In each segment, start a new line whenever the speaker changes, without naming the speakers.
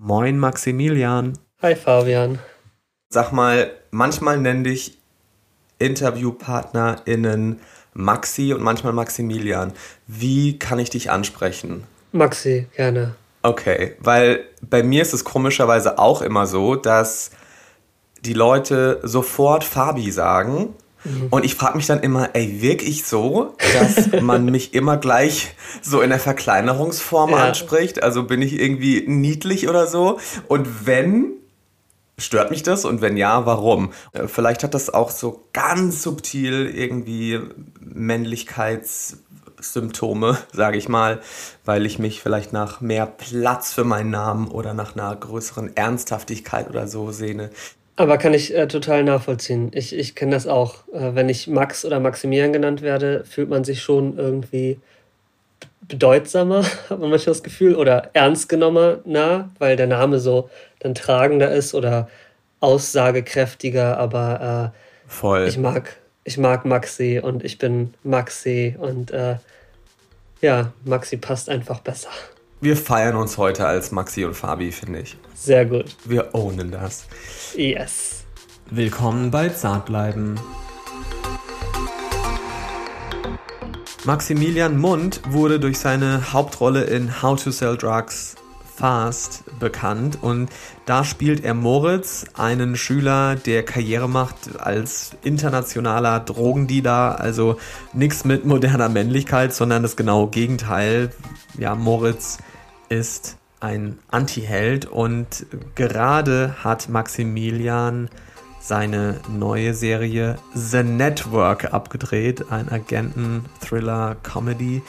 Moin Maximilian.
Hi Fabian.
Sag mal, manchmal nenne dich InterviewpartnerInnen Maxi und manchmal Maximilian. Wie kann ich dich ansprechen?
Maxi, gerne.
Okay, weil bei mir ist es komischerweise auch immer so, dass die Leute sofort Fabi sagen. Mhm. Und ich frage mich dann immer, ey, wirklich so, dass man mich immer gleich so in der Verkleinerungsform ja. anspricht? Also bin ich irgendwie niedlich oder so? Und wenn, Stört mich das? Und wenn ja, warum? Äh, vielleicht hat das auch so ganz subtil irgendwie Männlichkeitssymptome, sage ich mal, weil ich mich vielleicht nach mehr Platz für meinen Namen oder nach einer größeren Ernsthaftigkeit oder so sehne.
Aber kann ich äh, total nachvollziehen. Ich, ich kenne das auch. Äh, wenn ich Max oder Maximilian genannt werde, fühlt man sich schon irgendwie bedeutsamer, hat man manchmal das Gefühl, oder ernst genommener, weil der Name so dann tragender ist oder aussagekräftiger, aber äh, Voll. ich mag ich mag Maxi und ich bin Maxi und äh, ja, Maxi passt einfach besser.
Wir feiern uns heute als Maxi und Fabi, finde ich.
Sehr gut.
Wir ownen das.
Yes.
Willkommen bei Zartbleiben. Maximilian Mund wurde durch seine Hauptrolle in How to Sell Drugs Fast bekannt und da spielt er Moritz, einen Schüler, der Karriere macht als internationaler Drogendealer, also nichts mit moderner Männlichkeit, sondern das genaue Gegenteil. Ja, Moritz ist ein Anti-Held und gerade hat Maximilian seine neue Serie The Network abgedreht, ein Agenten-Thriller-Comedy.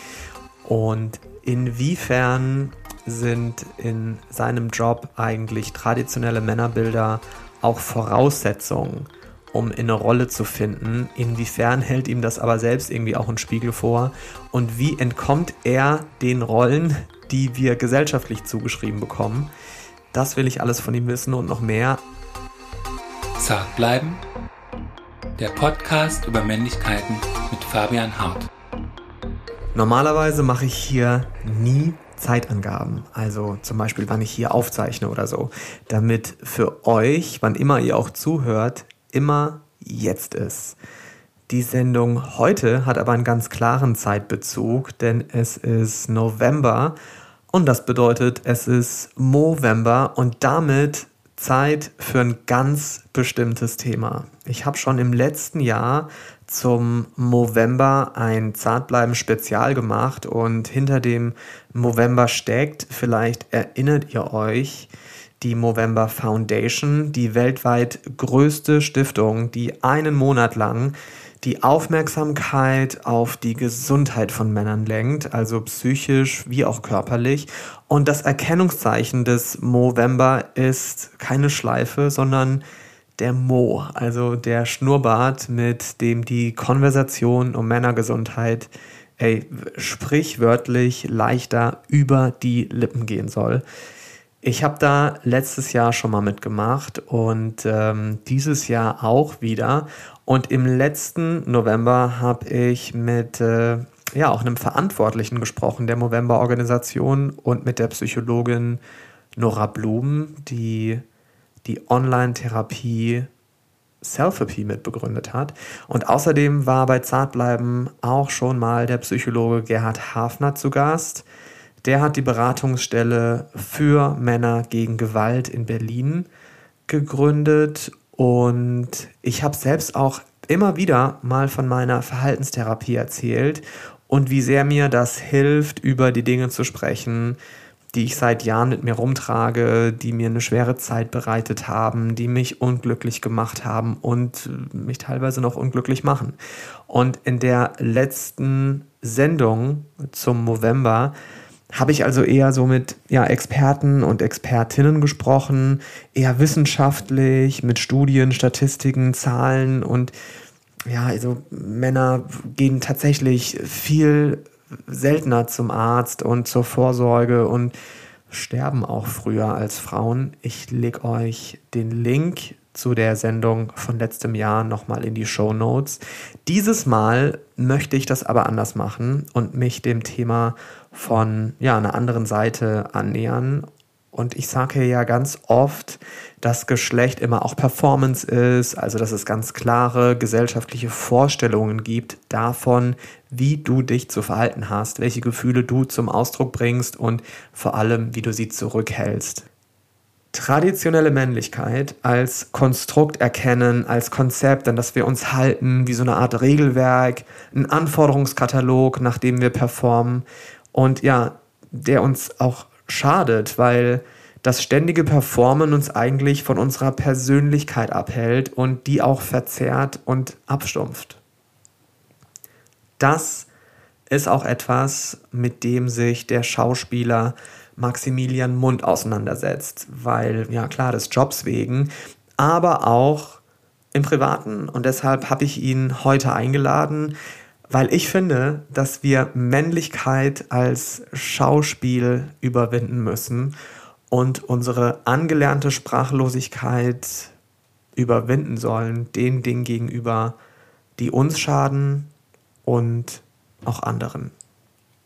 Und inwiefern sind in seinem Job eigentlich traditionelle Männerbilder auch Voraussetzungen, um in eine Rolle zu finden? Inwiefern hält ihm das aber selbst irgendwie auch einen Spiegel vor? Und wie entkommt er den Rollen, die wir gesellschaftlich zugeschrieben bekommen? Das will ich alles von ihm wissen und noch mehr
Zart bleiben. Der Podcast über Männlichkeiten mit Fabian Hart.
Normalerweise mache ich hier nie Zeitangaben, also zum Beispiel, wann ich hier aufzeichne oder so, damit für euch, wann immer ihr auch zuhört, immer jetzt ist. Die Sendung heute hat aber einen ganz klaren Zeitbezug, denn es ist November und das bedeutet, es ist Movember und damit Zeit für ein ganz bestimmtes Thema. Ich habe schon im letzten Jahr zum Movember ein Zartbleiben-Spezial gemacht und hinter dem Movember steckt, vielleicht erinnert ihr euch, die Movember Foundation, die weltweit größte Stiftung, die einen Monat lang die Aufmerksamkeit auf die Gesundheit von Männern lenkt, also psychisch wie auch körperlich. Und das Erkennungszeichen des Movember ist keine Schleife, sondern der Mo, also der Schnurrbart, mit dem die Konversation um Männergesundheit ey, sprichwörtlich leichter über die Lippen gehen soll. Ich habe da letztes Jahr schon mal mitgemacht und ähm, dieses Jahr auch wieder. Und im letzten November habe ich mit äh, ja, auch einem Verantwortlichen gesprochen der Movember-Organisation und mit der Psychologin Nora Blum, die die Online-Therapie Selfie mitbegründet hat. Und außerdem war bei Zartbleiben auch schon mal der Psychologe Gerhard Hafner zu Gast. Der hat die Beratungsstelle für Männer gegen Gewalt in Berlin gegründet und ich habe selbst auch immer wieder mal von meiner Verhaltenstherapie erzählt und wie sehr mir das hilft, über die Dinge zu sprechen, die ich seit Jahren mit mir rumtrage, die mir eine schwere Zeit bereitet haben, die mich unglücklich gemacht haben und mich teilweise noch unglücklich machen. Und in der letzten Sendung zum November habe ich also eher so mit ja, Experten und Expertinnen gesprochen, eher wissenschaftlich, mit Studien, Statistiken, Zahlen und ja, also Männer gehen tatsächlich viel seltener zum Arzt und zur Vorsorge und sterben auch früher als Frauen. Ich lege euch den Link zu der Sendung von letztem Jahr nochmal in die Show Notes. Dieses Mal möchte ich das aber anders machen und mich dem Thema von ja, einer anderen Seite annähern. Und ich sage ja ganz oft, dass Geschlecht immer auch Performance ist, also dass es ganz klare gesellschaftliche Vorstellungen gibt davon, wie du dich zu verhalten hast, welche Gefühle du zum Ausdruck bringst und vor allem, wie du sie zurückhältst. Traditionelle Männlichkeit als Konstrukt erkennen, als Konzept, an das wir uns halten, wie so eine Art Regelwerk, ein Anforderungskatalog, nach dem wir performen und ja, der uns auch schadet, weil das ständige Performen uns eigentlich von unserer Persönlichkeit abhält und die auch verzerrt und abstumpft. Das ist auch etwas, mit dem sich der Schauspieler Maximilian Mund auseinandersetzt, weil, ja klar, des Jobs wegen, aber auch im Privaten. Und deshalb habe ich ihn heute eingeladen, weil ich finde, dass wir Männlichkeit als Schauspiel überwinden müssen und unsere angelernte Sprachlosigkeit überwinden sollen, den Dingen gegenüber, die uns schaden und auch anderen.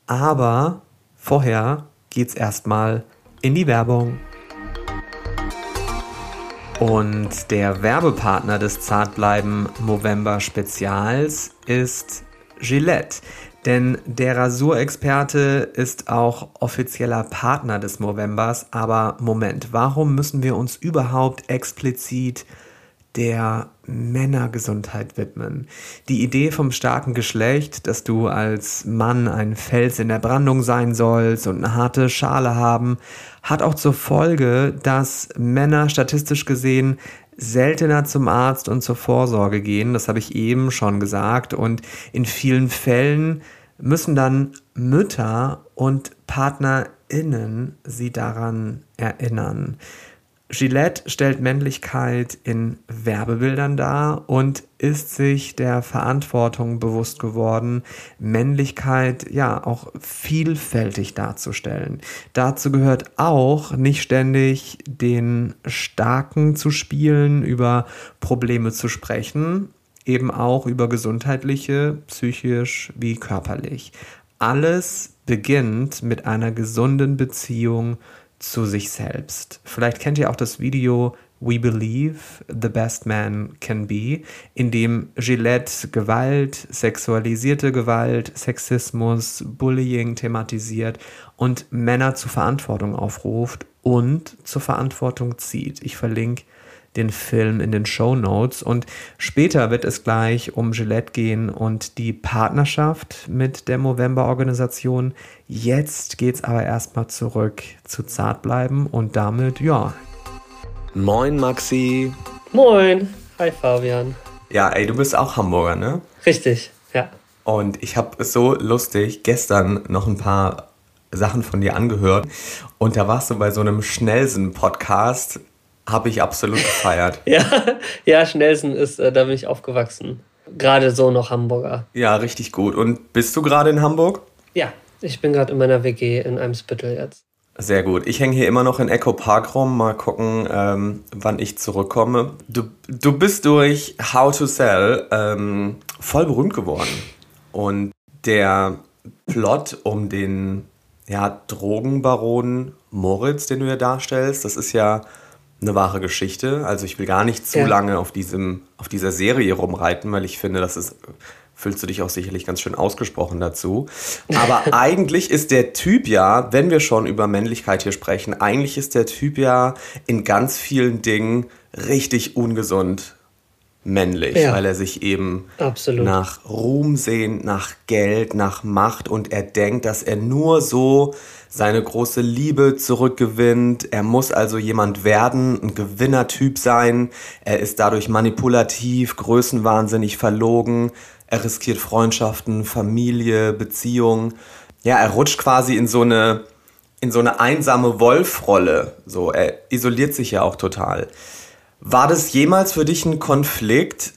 Aber vorher geht's erstmal in die Werbung. Und der Werbepartner des Zartbleiben Movember Spezials ist Gillette. Denn der Rasurexperte ist auch offizieller Partner des Movembers. Aber Moment, warum müssen wir uns überhaupt explizit der Männergesundheit widmen. Die Idee vom starken Geschlecht, dass du als Mann ein Fels in der Brandung sein sollst und eine harte Schale haben, hat auch zur Folge, dass Männer statistisch gesehen seltener zum Arzt und zur Vorsorge gehen. Das habe ich eben schon gesagt. Und in vielen Fällen müssen dann Mütter und PartnerInnen sie daran erinnern. Gillette stellt Männlichkeit in Werbebildern dar und ist sich der Verantwortung bewusst geworden, Männlichkeit ja auch vielfältig darzustellen. Dazu gehört auch nicht ständig den Starken zu spielen, über Probleme zu sprechen, eben auch über gesundheitliche, psychisch wie körperlich. Alles beginnt mit einer gesunden Beziehung zu sich selbst. Vielleicht kennt ihr auch das Video We Believe the Best Man Can Be, in dem Gillette Gewalt, sexualisierte Gewalt, Sexismus, Bullying thematisiert und Männer zur Verantwortung aufruft und zur Verantwortung zieht. Ich verlinke den Film in den Show Notes. Und später wird es gleich um Gillette gehen und die Partnerschaft mit der Movember-Organisation. Jetzt geht es aber erstmal zurück zu Zartbleiben und damit, ja.
Moin, Maxi.
Moin. Hi, Fabian.
Ja, ey, du bist auch Hamburger, ne?
Richtig, ja.
Und ich habe es so lustig gestern noch ein paar Sachen von dir angehört. Und da warst du bei so einem Schnellsen-Podcast habe ich absolut gefeiert.
ja, ja, Schnellsen ist, äh, da bin ich aufgewachsen. Gerade so noch Hamburger.
Ja, richtig gut. Und bist du gerade in Hamburg?
Ja, ich bin gerade in meiner WG in Eimsbüttel jetzt.
Sehr gut. Ich hänge hier immer noch in Echo Park rum. Mal gucken, ähm, wann ich zurückkomme. Du, du bist durch How to Sell ähm, voll berühmt geworden. Und der Plot um den ja, Drogenbaron Moritz, den du hier darstellst, das ist ja eine wahre Geschichte. Also ich will gar nicht zu ja. lange auf, diesem, auf dieser Serie rumreiten, weil ich finde, das ist, fühlst du dich auch sicherlich ganz schön ausgesprochen dazu. Aber eigentlich ist der Typ ja, wenn wir schon über Männlichkeit hier sprechen, eigentlich ist der Typ ja in ganz vielen Dingen richtig ungesund männlich, ja. weil er sich eben Absolut. nach Ruhm sehnt, nach Geld, nach Macht und er denkt, dass er nur so seine große Liebe zurückgewinnt. Er muss also jemand werden, ein Gewinnertyp sein. Er ist dadurch manipulativ, größenwahnsinnig verlogen. Er riskiert Freundschaften, Familie, Beziehungen. Ja, er rutscht quasi in so eine, in so eine einsame Wolfrolle. So, er isoliert sich ja auch total. War das jemals für dich ein Konflikt,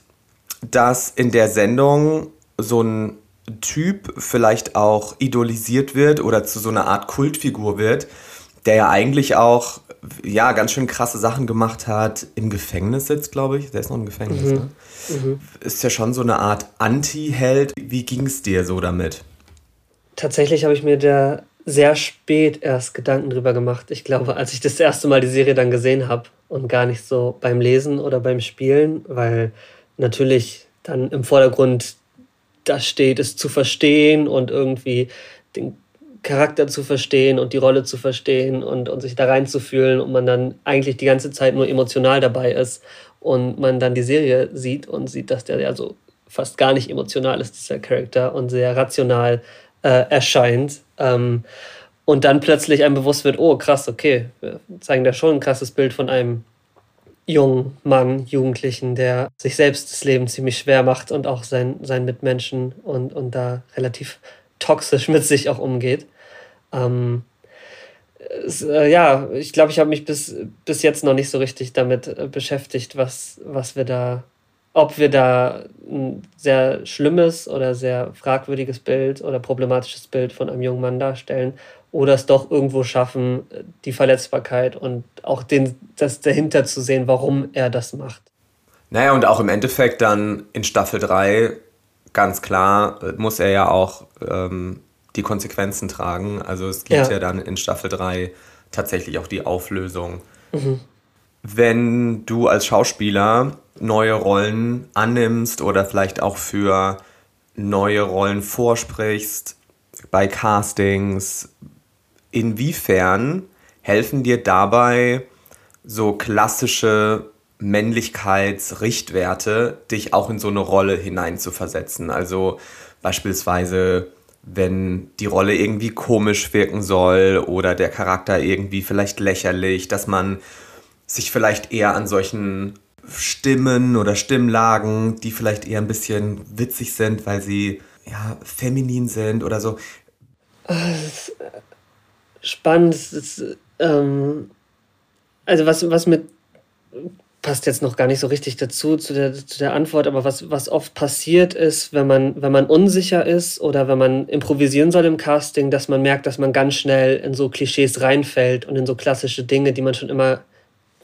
dass in der Sendung so ein Typ vielleicht auch idolisiert wird oder zu so einer Art Kultfigur wird, der ja eigentlich auch ja ganz schön krasse Sachen gemacht hat, im Gefängnis sitzt, glaube ich. Der ist noch im Gefängnis. Mhm. Ne? Mhm. Ist ja schon so eine Art Anti-Held. Wie ging es dir so damit?
Tatsächlich habe ich mir der sehr spät erst Gedanken drüber gemacht. Ich glaube, als ich das erste Mal die Serie dann gesehen habe und gar nicht so beim Lesen oder beim Spielen, weil natürlich dann im Vordergrund da steht, es zu verstehen und irgendwie den Charakter zu verstehen und die Rolle zu verstehen und, und sich da reinzufühlen und man dann eigentlich die ganze Zeit nur emotional dabei ist und man dann die Serie sieht und sieht, dass der ja so fast gar nicht emotional ist, dieser Charakter, und sehr rational äh, erscheint. Ähm, und dann plötzlich einem bewusst wird, oh krass, okay, wir zeigen da schon ein krasses Bild von einem jungen Mann, Jugendlichen, der sich selbst das Leben ziemlich schwer macht und auch sein, seinen Mitmenschen und, und da relativ toxisch mit sich auch umgeht. Ähm, es, äh, ja, ich glaube, ich habe mich bis, bis jetzt noch nicht so richtig damit äh, beschäftigt, was, was wir da, ob wir da ein sehr schlimmes oder sehr fragwürdiges Bild oder problematisches Bild von einem jungen Mann darstellen oder es doch irgendwo schaffen, die Verletzbarkeit und auch den, das dahinter zu sehen, warum er das macht.
Naja, und auch im Endeffekt dann in Staffel 3, ganz klar, muss er ja auch ähm, die Konsequenzen tragen. Also es gibt ja, ja dann in Staffel 3 tatsächlich auch die Auflösung. Mhm. Wenn du als Schauspieler neue Rollen annimmst oder vielleicht auch für neue Rollen vorsprichst, bei Castings, inwiefern helfen dir dabei so klassische Männlichkeitsrichtwerte, dich auch in so eine Rolle hineinzuversetzen? Also beispielsweise wenn die Rolle irgendwie komisch wirken soll oder der Charakter irgendwie vielleicht lächerlich, dass man sich vielleicht eher an solchen Stimmen oder Stimmlagen, die vielleicht eher ein bisschen witzig sind, weil sie ja feminin sind oder so.
Äh, spannend. Ist, ähm, also was, was mit passt jetzt noch gar nicht so richtig dazu, zu der, zu der Antwort, aber was, was oft passiert ist, wenn man, wenn man unsicher ist oder wenn man improvisieren soll im Casting, dass man merkt, dass man ganz schnell in so Klischees reinfällt und in so klassische Dinge, die man schon immer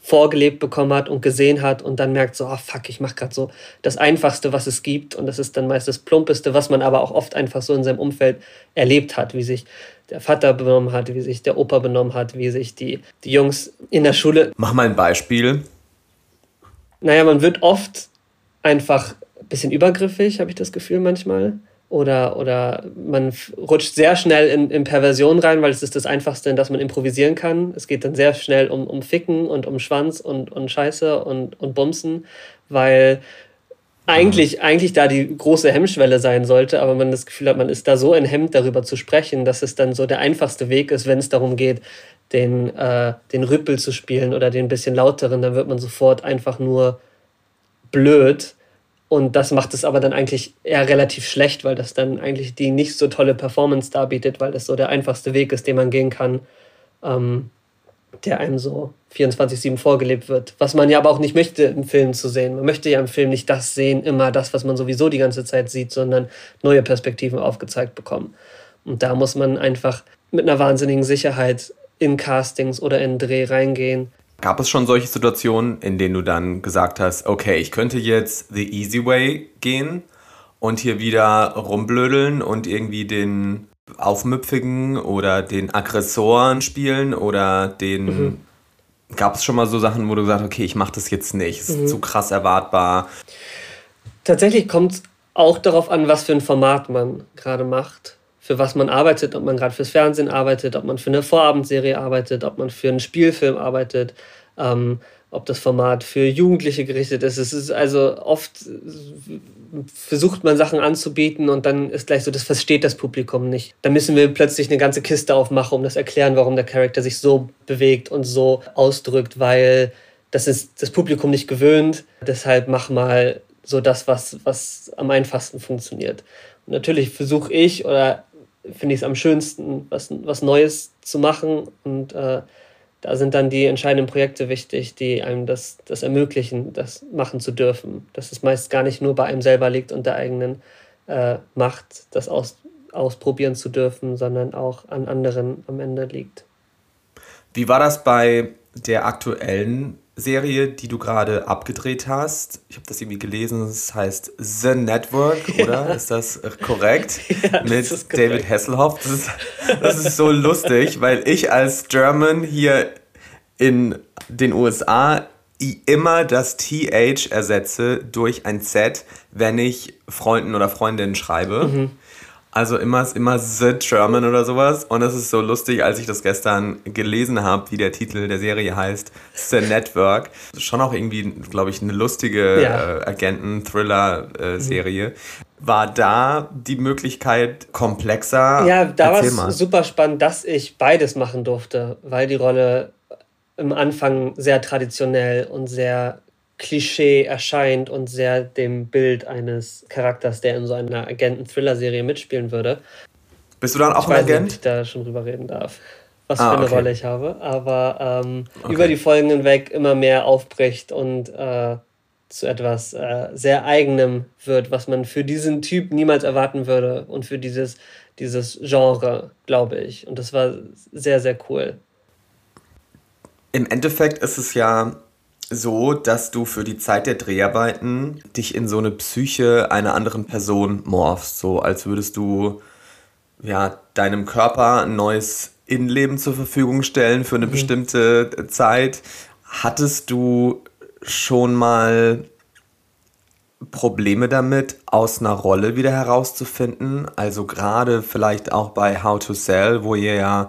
vorgelebt bekommen hat und gesehen hat und dann merkt so, oh fuck, ich mache gerade so das Einfachste, was es gibt und das ist dann meist das Plumpeste, was man aber auch oft einfach so in seinem Umfeld erlebt hat, wie sich der Vater benommen hat, wie sich der Opa benommen hat, wie sich die, die Jungs in der Schule...
Mach mal ein Beispiel.
Naja, man wird oft einfach ein bisschen übergriffig, habe ich das Gefühl manchmal. Oder, oder man rutscht sehr schnell in, in Perversion rein, weil es ist das Einfachste, in das man improvisieren kann. Es geht dann sehr schnell um, um Ficken und um Schwanz und, und Scheiße und, und Bumsen, weil eigentlich, eigentlich da die große Hemmschwelle sein sollte, aber man das Gefühl hat, man ist da so enthemmt, darüber zu sprechen, dass es dann so der einfachste Weg ist, wenn es darum geht, den, äh, den Rüppel zu spielen oder den bisschen lauteren, dann wird man sofort einfach nur blöd. Und das macht es aber dann eigentlich eher relativ schlecht, weil das dann eigentlich die nicht so tolle Performance darbietet, weil das so der einfachste Weg ist, den man gehen kann, ähm, der einem so 24-7 vorgelebt wird. Was man ja aber auch nicht möchte, im Film zu sehen. Man möchte ja im Film nicht das sehen, immer das, was man sowieso die ganze Zeit sieht, sondern neue Perspektiven aufgezeigt bekommen. Und da muss man einfach mit einer wahnsinnigen Sicherheit in Castings oder in Dreh reingehen.
Gab es schon solche Situationen, in denen du dann gesagt hast, okay, ich könnte jetzt the easy way gehen und hier wieder rumblödeln und irgendwie den Aufmüpfigen oder den Aggressoren spielen oder den. Mhm. Gab es schon mal so Sachen, wo du gesagt hast, okay, ich mache das jetzt nicht, ist mhm. zu krass erwartbar?
Tatsächlich kommt es auch darauf an, was für ein Format man gerade macht für was man arbeitet, ob man gerade fürs Fernsehen arbeitet, ob man für eine Vorabendserie arbeitet, ob man für einen Spielfilm arbeitet, ähm, ob das Format für Jugendliche gerichtet ist. Es ist also oft versucht man Sachen anzubieten und dann ist gleich so, das versteht das Publikum nicht. Da müssen wir plötzlich eine ganze Kiste aufmachen, um das erklären, warum der Charakter sich so bewegt und so ausdrückt, weil das ist das Publikum nicht gewöhnt. Deshalb mach mal so das, was, was am einfachsten funktioniert. Und natürlich versuche ich oder finde ich es am schönsten, was, was Neues zu machen. Und äh, da sind dann die entscheidenden Projekte wichtig, die einem das, das ermöglichen, das machen zu dürfen. Dass es meist gar nicht nur bei einem selber liegt und der eigenen äh, Macht, das aus, ausprobieren zu dürfen, sondern auch an anderen am Ende liegt.
Wie war das bei der aktuellen Serie, die du gerade abgedreht hast. Ich habe das irgendwie gelesen, es heißt The Network, oder? Ja. Ist das korrekt? Ja, das Mit korrekt. David Hasselhoff. Das ist, das ist so lustig, weil ich als German hier in den USA immer das TH ersetze durch ein Z, wenn ich Freunden oder Freundinnen schreibe. Mhm. Also immer, immer The German oder sowas. Und es ist so lustig, als ich das gestern gelesen habe, wie der Titel der Serie heißt, The Network. Schon auch irgendwie, glaube ich, eine lustige ja. äh, Agenten-Thriller-Serie. Mhm. War da die Möglichkeit komplexer?
Ja, da war es super spannend, dass ich beides machen durfte, weil die Rolle im Anfang sehr traditionell und sehr Klischee erscheint und sehr dem Bild eines Charakters, der in so einer Agenten-Thriller-Serie mitspielen würde.
Bist du dann auch ich ein Agent? Nicht,
ob ich da schon drüber reden darf, was ah, für eine okay. Rolle ich habe. Aber ähm, okay. über die Folgen hinweg immer mehr aufbricht und äh, zu etwas äh, sehr eigenem wird, was man für diesen Typ niemals erwarten würde und für dieses, dieses Genre, glaube ich. Und das war sehr, sehr cool.
Im Endeffekt ist es ja so, dass du für die Zeit der Dreharbeiten dich in so eine Psyche einer anderen Person morphst, so als würdest du ja deinem Körper ein neues Innenleben zur Verfügung stellen für eine mhm. bestimmte Zeit. Hattest du schon mal Probleme damit, aus einer Rolle wieder herauszufinden? Also gerade vielleicht auch bei How to Sell, wo ihr ja,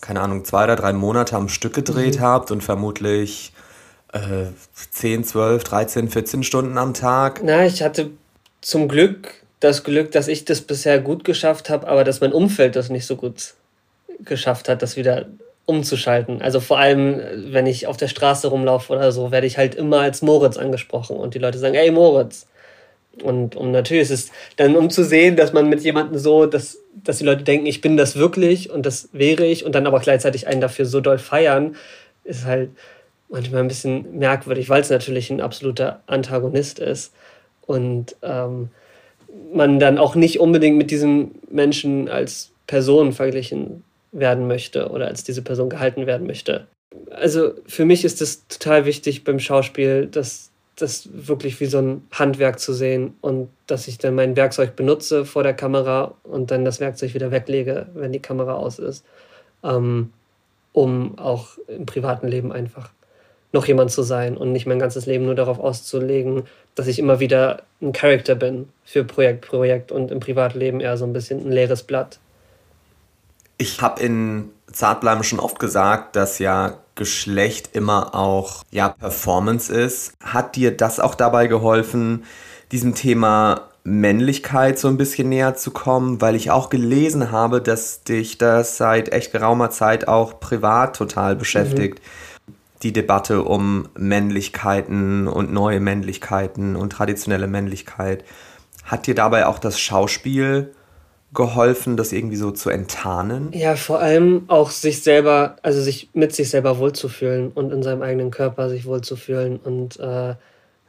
keine Ahnung, zwei oder drei Monate am Stück gedreht mhm. habt und vermutlich äh, 10, 12, 13, 14 Stunden am Tag?
Na, ich hatte zum Glück das Glück, dass ich das bisher gut geschafft habe, aber dass mein Umfeld das nicht so gut geschafft hat, das wieder umzuschalten. Also vor allem, wenn ich auf der Straße rumlaufe oder so, werde ich halt immer als Moritz angesprochen und die Leute sagen, ey Moritz. Und um natürlich ist es dann, um zu sehen, dass man mit jemandem so, dass, dass die Leute denken, ich bin das wirklich und das wäre ich und dann aber gleichzeitig einen dafür so doll feiern, ist halt, manchmal ein bisschen merkwürdig, weil es natürlich ein absoluter Antagonist ist und ähm, man dann auch nicht unbedingt mit diesem Menschen als Person verglichen werden möchte oder als diese Person gehalten werden möchte. Also für mich ist es total wichtig beim Schauspiel, dass das wirklich wie so ein Handwerk zu sehen und dass ich dann mein Werkzeug benutze vor der Kamera und dann das Werkzeug wieder weglege, wenn die Kamera aus ist, ähm, um auch im privaten Leben einfach noch jemand zu sein und nicht mein ganzes Leben nur darauf auszulegen, dass ich immer wieder ein Charakter bin für Projekt, Projekt und im Privatleben eher so ein bisschen ein leeres Blatt.
Ich habe in Zartbleiben schon oft gesagt, dass ja Geschlecht immer auch ja Performance ist. Hat dir das auch dabei geholfen, diesem Thema Männlichkeit so ein bisschen näher zu kommen, weil ich auch gelesen habe, dass dich das seit echt geraumer Zeit auch privat total beschäftigt. Mhm die Debatte um Männlichkeiten und neue Männlichkeiten und traditionelle Männlichkeit. Hat dir dabei auch das Schauspiel geholfen, das irgendwie so zu enttarnen?
Ja, vor allem auch sich selber, also sich mit sich selber wohlzufühlen und in seinem eigenen Körper sich wohlzufühlen und äh,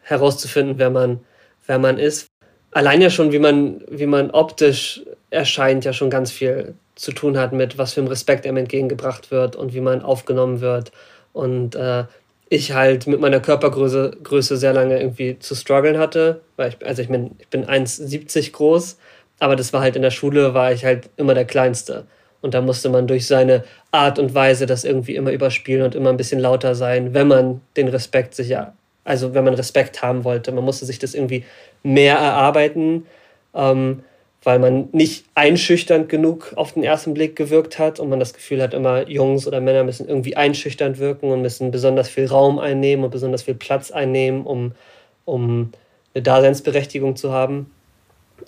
herauszufinden, wer man, wer man ist. Allein ja schon, wie man, wie man optisch erscheint, ja schon ganz viel zu tun hat mit, was für ein Respekt einem entgegengebracht wird und wie man aufgenommen wird und äh, ich halt mit meiner Körpergröße Größe sehr lange irgendwie zu strugglen hatte, weil ich, also ich bin, ich bin 1,70 groß, aber das war halt in der Schule, war ich halt immer der Kleinste. Und da musste man durch seine Art und Weise das irgendwie immer überspielen und immer ein bisschen lauter sein, wenn man den Respekt sich ja, also wenn man Respekt haben wollte. Man musste sich das irgendwie mehr erarbeiten. Ähm, weil man nicht einschüchternd genug auf den ersten Blick gewirkt hat und man das Gefühl hat, immer Jungs oder Männer müssen irgendwie einschüchternd wirken und müssen besonders viel Raum einnehmen und besonders viel Platz einnehmen, um, um eine Daseinsberechtigung zu haben.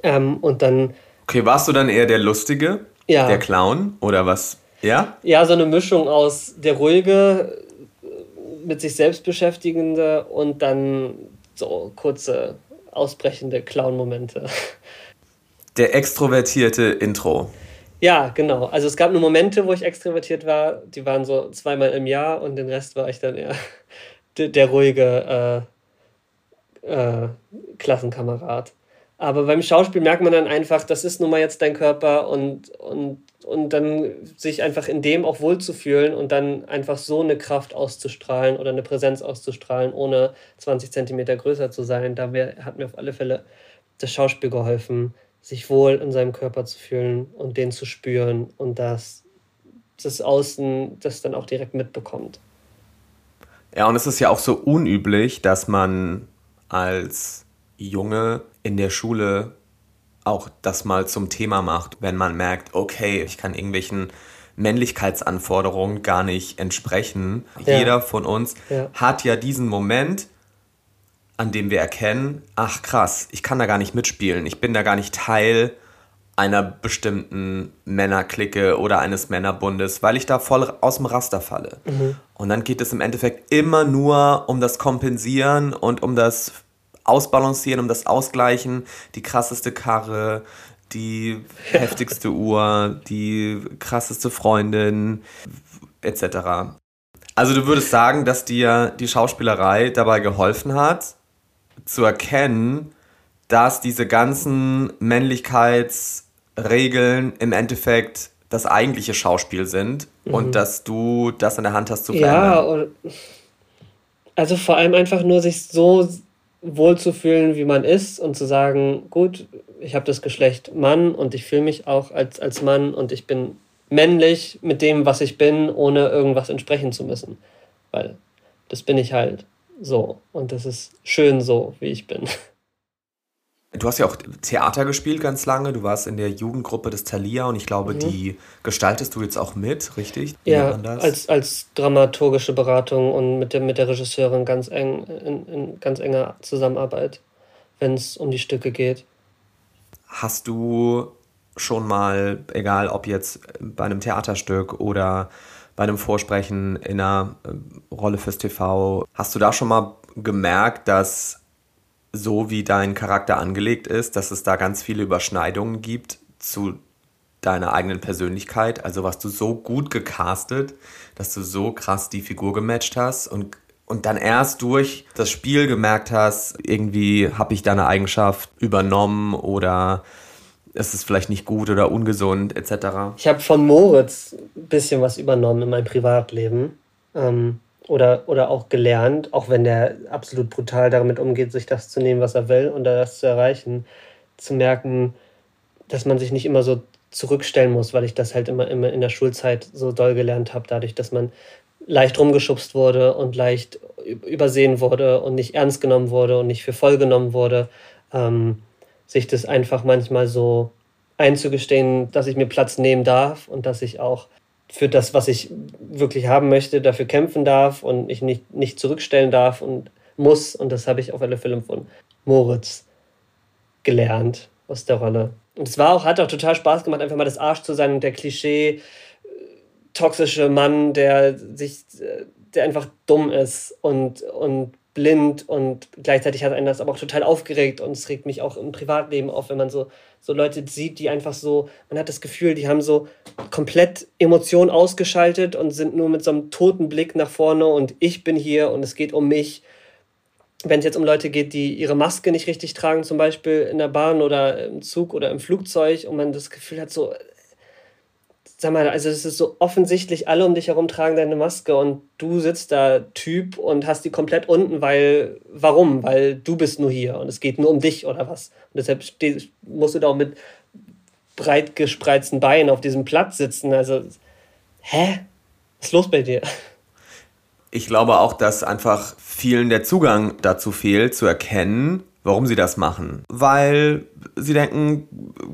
Ähm, und dann.
Okay, warst du dann eher der Lustige? Ja. Der Clown? Oder was? Ja?
Ja, so eine Mischung aus der ruhige, mit sich selbst beschäftigende und dann so kurze, ausbrechende Clown-Momente.
Der extrovertierte Intro.
Ja, genau. Also es gab nur Momente, wo ich extrovertiert war, die waren so zweimal im Jahr und den Rest war ich dann eher der, der ruhige äh, äh, Klassenkamerad. Aber beim Schauspiel merkt man dann einfach, das ist nun mal jetzt dein Körper und, und und dann sich einfach in dem auch wohlzufühlen und dann einfach so eine Kraft auszustrahlen oder eine Präsenz auszustrahlen, ohne 20 Zentimeter größer zu sein, da hat mir auf alle Fälle das Schauspiel geholfen, sich wohl in seinem Körper zu fühlen und den zu spüren und dass das Außen das dann auch direkt mitbekommt.
Ja, und es ist ja auch so unüblich, dass man als Junge in der Schule auch das mal zum Thema macht, wenn man merkt, okay, ich kann irgendwelchen Männlichkeitsanforderungen gar nicht entsprechen. Ja. Jeder von uns ja. hat ja diesen Moment, an dem wir erkennen, ach krass, ich kann da gar nicht mitspielen, ich bin da gar nicht Teil einer bestimmten Männerklicke oder eines Männerbundes, weil ich da voll aus dem Raster falle. Mhm. Und dann geht es im Endeffekt immer nur um das Kompensieren und um das Ausbalancieren, um das Ausgleichen, die krasseste Karre, die ja. heftigste Uhr, die krasseste Freundin, etc. Also du würdest sagen, dass dir die Schauspielerei dabei geholfen hat, zu erkennen, dass diese ganzen Männlichkeitsregeln im Endeffekt das eigentliche Schauspiel sind mhm. und dass du das in der Hand hast zu
verändern. Ja, also vor allem einfach nur sich so wohlzufühlen, wie man ist und zu sagen, gut, ich habe das Geschlecht Mann und ich fühle mich auch als, als Mann und ich bin männlich mit dem, was ich bin, ohne irgendwas entsprechen zu müssen. Weil das bin ich halt so und das ist schön so, wie ich bin.
Du hast ja auch Theater gespielt ganz lange. Du warst in der Jugendgruppe des Thalia und ich glaube, mhm. die gestaltest du jetzt auch mit, richtig?
Wie ja, als, als dramaturgische Beratung und mit der, mit der Regisseurin ganz eng in, in ganz enger Zusammenarbeit, wenn es um die Stücke geht.
Hast du schon mal, egal ob jetzt bei einem Theaterstück oder bei einem Vorsprechen in einer äh, Rolle fürs TV, hast du da schon mal gemerkt, dass so wie dein Charakter angelegt ist, dass es da ganz viele Überschneidungen gibt zu deiner eigenen Persönlichkeit. Also was du so gut gecastet, dass du so krass die Figur gematcht hast und, und dann erst durch das Spiel gemerkt hast, irgendwie habe ich deine Eigenschaft übernommen oder es ist vielleicht nicht gut oder ungesund etc.
Ich habe von Moritz ein bisschen was übernommen in meinem Privatleben. Ähm, oder, oder auch gelernt, auch wenn der absolut brutal damit umgeht, sich das zu nehmen, was er will und das zu erreichen, zu merken, dass man sich nicht immer so zurückstellen muss, weil ich das halt immer, immer in der Schulzeit so doll gelernt habe, dadurch, dass man leicht rumgeschubst wurde und leicht übersehen wurde und nicht ernst genommen wurde und nicht für voll genommen wurde, ähm, sich das einfach manchmal so einzugestehen, dass ich mir Platz nehmen darf und dass ich auch für das, was ich wirklich haben möchte, dafür kämpfen darf und ich nicht, nicht zurückstellen darf und muss. Und das habe ich auf alle Fälle von Moritz gelernt aus der Rolle. Und es war auch, hat auch total Spaß gemacht, einfach mal das Arsch zu sein und der Klischee äh, toxische Mann, der sich, äh, der einfach dumm ist und, und blind und gleichzeitig hat einen das aber auch total aufgeregt und es regt mich auch im Privatleben auf, wenn man so, so Leute sieht, die einfach so, man hat das Gefühl, die haben so komplett Emotionen ausgeschaltet und sind nur mit so einem toten Blick nach vorne und ich bin hier und es geht um mich. Wenn es jetzt um Leute geht, die ihre Maske nicht richtig tragen, zum Beispiel in der Bahn oder im Zug oder im Flugzeug und man das Gefühl hat, so, sag mal, also es ist so offensichtlich, alle um dich herum tragen deine Maske und du sitzt da Typ und hast die komplett unten, weil, warum? Weil du bist nur hier und es geht nur um dich oder was. Und deshalb musst du da auch mit breit gespreizten Beinen auf diesem Platz sitzen. Also, hä? Was ist los bei dir?
Ich glaube auch, dass einfach vielen der Zugang dazu fehlt, zu erkennen, warum sie das machen. Weil sie denken,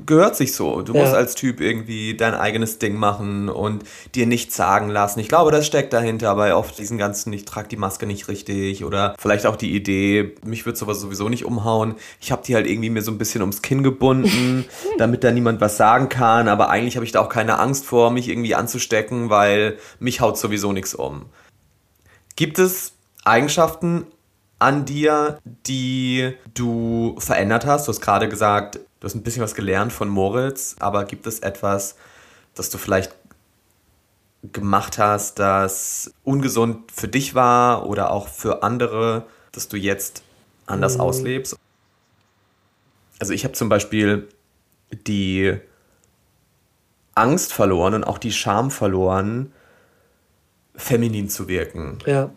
gehört sich so. Du ja. musst als Typ irgendwie dein eigenes Ding machen und dir nichts sagen lassen. Ich glaube, das steckt dahinter, aber oft diesen ganzen, ich trage die Maske nicht richtig oder vielleicht auch die Idee, mich wird sowas sowieso nicht umhauen. Ich habe die halt irgendwie mir so ein bisschen ums Kinn gebunden, damit da niemand was sagen kann, aber eigentlich habe ich da auch keine Angst vor, mich irgendwie anzustecken, weil mich haut sowieso nichts um. Gibt es Eigenschaften an dir, die du verändert hast? Du hast gerade gesagt, du hast ein bisschen was gelernt von Moritz, aber gibt es etwas, das du vielleicht gemacht hast, das ungesund für dich war oder auch für andere, dass du jetzt anders mhm. auslebst? Also ich habe zum Beispiel die Angst verloren und auch die Scham verloren, feminin zu wirken.
Ja.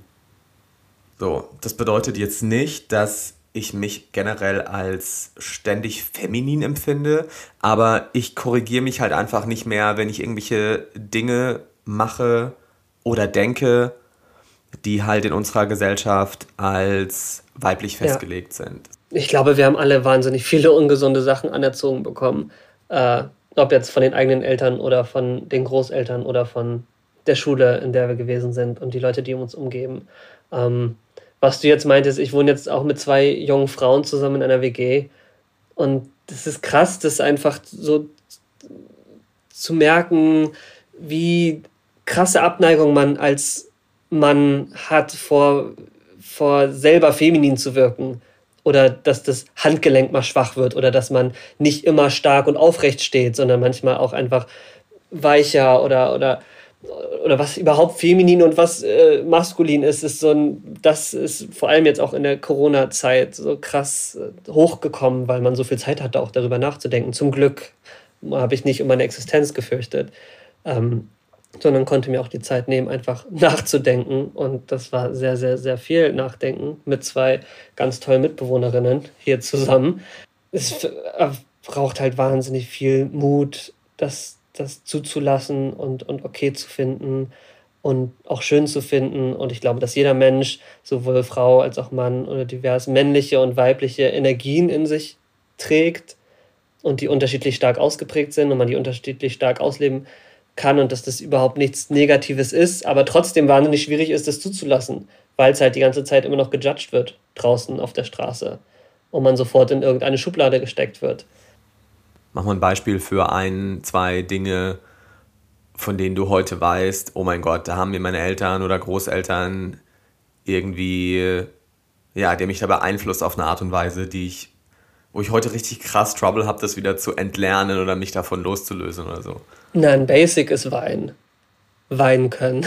So, das bedeutet jetzt nicht, dass ich mich generell als ständig feminin empfinde, aber ich korrigiere mich halt einfach nicht mehr, wenn ich irgendwelche Dinge mache oder denke, die halt in unserer Gesellschaft als weiblich festgelegt ja. sind.
Ich glaube, wir haben alle wahnsinnig viele ungesunde Sachen anerzogen bekommen. Äh, ob jetzt von den eigenen Eltern oder von den Großeltern oder von der Schule, in der wir gewesen sind und die Leute, die um uns umgeben. Ähm, was du jetzt meintest, ich wohne jetzt auch mit zwei jungen Frauen zusammen in einer WG und das ist krass, das einfach so zu merken, wie krasse Abneigung man als Mann hat vor, vor selber feminin zu wirken. Oder dass das Handgelenk mal schwach wird oder dass man nicht immer stark und aufrecht steht, sondern manchmal auch einfach weicher oder, oder, oder was überhaupt feminin und was äh, maskulin ist, ist so ein, das ist vor allem jetzt auch in der Corona-Zeit so krass äh, hochgekommen, weil man so viel Zeit hatte, auch darüber nachzudenken. Zum Glück habe ich nicht um meine Existenz gefürchtet. Ähm, sondern konnte mir auch die Zeit nehmen, einfach nachzudenken. Und das war sehr, sehr, sehr viel Nachdenken mit zwei ganz tollen Mitbewohnerinnen hier zusammen. Es braucht halt wahnsinnig viel Mut, das, das zuzulassen und, und okay zu finden und auch schön zu finden. Und ich glaube, dass jeder Mensch, sowohl Frau als auch Mann oder divers männliche und weibliche Energien in sich trägt und die unterschiedlich stark ausgeprägt sind und man die unterschiedlich stark ausleben kann und dass das überhaupt nichts Negatives ist, aber trotzdem wahnsinnig schwierig ist, das zuzulassen, weil es halt die ganze Zeit immer noch gejudged wird draußen auf der Straße und man sofort in irgendeine Schublade gesteckt wird.
Mach mal ein Beispiel für ein, zwei Dinge, von denen du heute weißt, oh mein Gott, da haben mir meine Eltern oder Großeltern irgendwie, ja, die mich da beeinflusst auf eine Art und Weise, die ich, wo ich heute richtig krass Trouble habe, das wieder zu entlernen oder mich davon loszulösen oder so.
Nein, Basic ist Wein. Weinen können.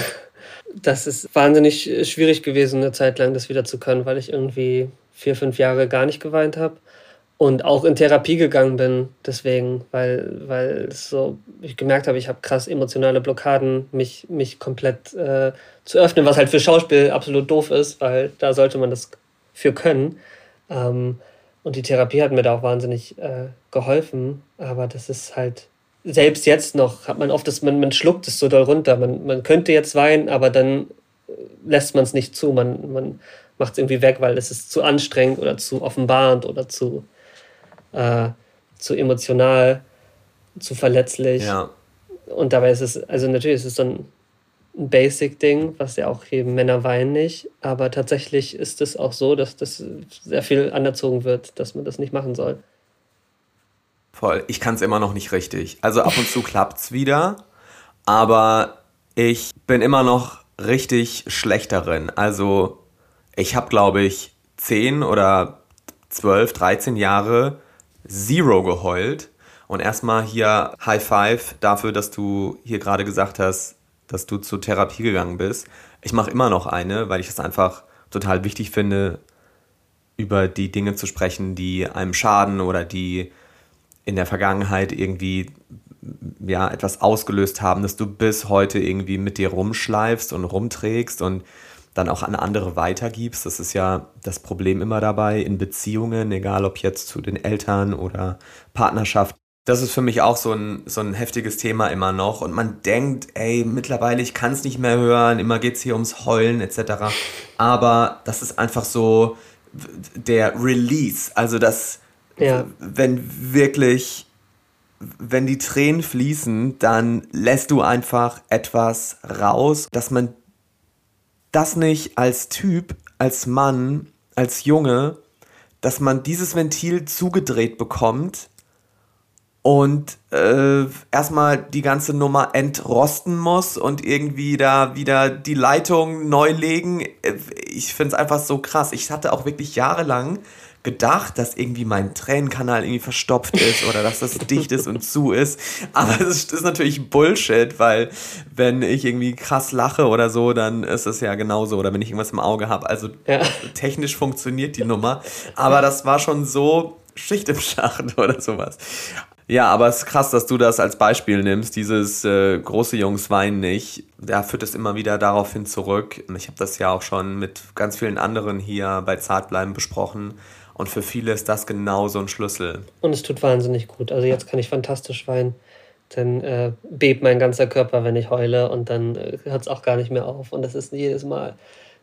Das ist wahnsinnig schwierig gewesen, eine Zeit lang das wieder zu können, weil ich irgendwie vier, fünf Jahre gar nicht geweint habe und auch in Therapie gegangen bin, deswegen, weil, weil so, ich gemerkt habe, ich habe krass emotionale Blockaden, mich, mich komplett äh, zu öffnen, was halt für Schauspiel absolut doof ist, weil da sollte man das für können. Ähm, und die Therapie hat mir da auch wahnsinnig äh, geholfen, aber das ist halt selbst jetzt noch hat man oft das, man, man schluckt es so doll runter. Man, man könnte jetzt weinen, aber dann äh, lässt man es nicht zu. Man, man macht es irgendwie weg, weil es ist zu anstrengend oder zu offenbarend oder zu, äh, zu emotional, zu verletzlich.
Ja.
Und dabei ist es, also natürlich ist es so ein, Basic-Ding, was ja auch eben Männer weinen nicht, aber tatsächlich ist es auch so, dass das sehr viel anerzogen wird, dass man das nicht machen soll.
Voll. Ich kann es immer noch nicht richtig. Also ab und zu klappt es wieder, aber ich bin immer noch richtig schlecht darin. Also ich habe, glaube ich, 10 oder 12, 13 Jahre Zero geheult. Und erstmal hier High Five dafür, dass du hier gerade gesagt hast, dass du zur Therapie gegangen bist. Ich mache immer noch eine, weil ich es einfach total wichtig finde, über die Dinge zu sprechen, die einem schaden oder die in der Vergangenheit irgendwie ja etwas ausgelöst haben, dass du bis heute irgendwie mit dir rumschleifst und rumträgst und dann auch an andere weitergibst. Das ist ja das Problem immer dabei in Beziehungen, egal ob jetzt zu den Eltern oder Partnerschaft. Das ist für mich auch so ein, so ein heftiges Thema immer noch. Und man denkt, ey, mittlerweile, ich kann es nicht mehr hören, immer geht es hier ums Heulen etc. Aber das ist einfach so der Release, also das, ja. Wenn wirklich, wenn die Tränen fließen, dann lässt du einfach etwas raus, dass man das nicht als Typ, als Mann, als Junge, dass man dieses Ventil zugedreht bekommt und äh, erstmal die ganze Nummer entrosten muss und irgendwie da wieder die Leitung neu legen. Ich finde es einfach so krass. Ich hatte auch wirklich jahrelang gedacht, dass irgendwie mein Tränenkanal irgendwie verstopft ist oder dass das dicht ist und zu ist. Aber es ist natürlich Bullshit, weil wenn ich irgendwie krass lache oder so, dann ist es ja genauso. Oder wenn ich irgendwas im Auge habe. Also ja. technisch funktioniert die Nummer. Aber das war schon so Schicht im Schacht oder sowas.
Ja, aber es ist krass, dass du das als Beispiel nimmst. Dieses äh, große Jungs weinen nicht. Da führt es immer wieder darauf hin zurück. Ich habe das ja auch schon mit ganz vielen anderen hier bei Zartbleiben besprochen. Und für viele ist das genau so ein Schlüssel.
Und es tut wahnsinnig gut. Also jetzt kann ich fantastisch weinen. Dann äh, bebt mein ganzer Körper, wenn ich heule. Und dann äh, hört es auch gar nicht mehr auf. Und das ist jedes Mal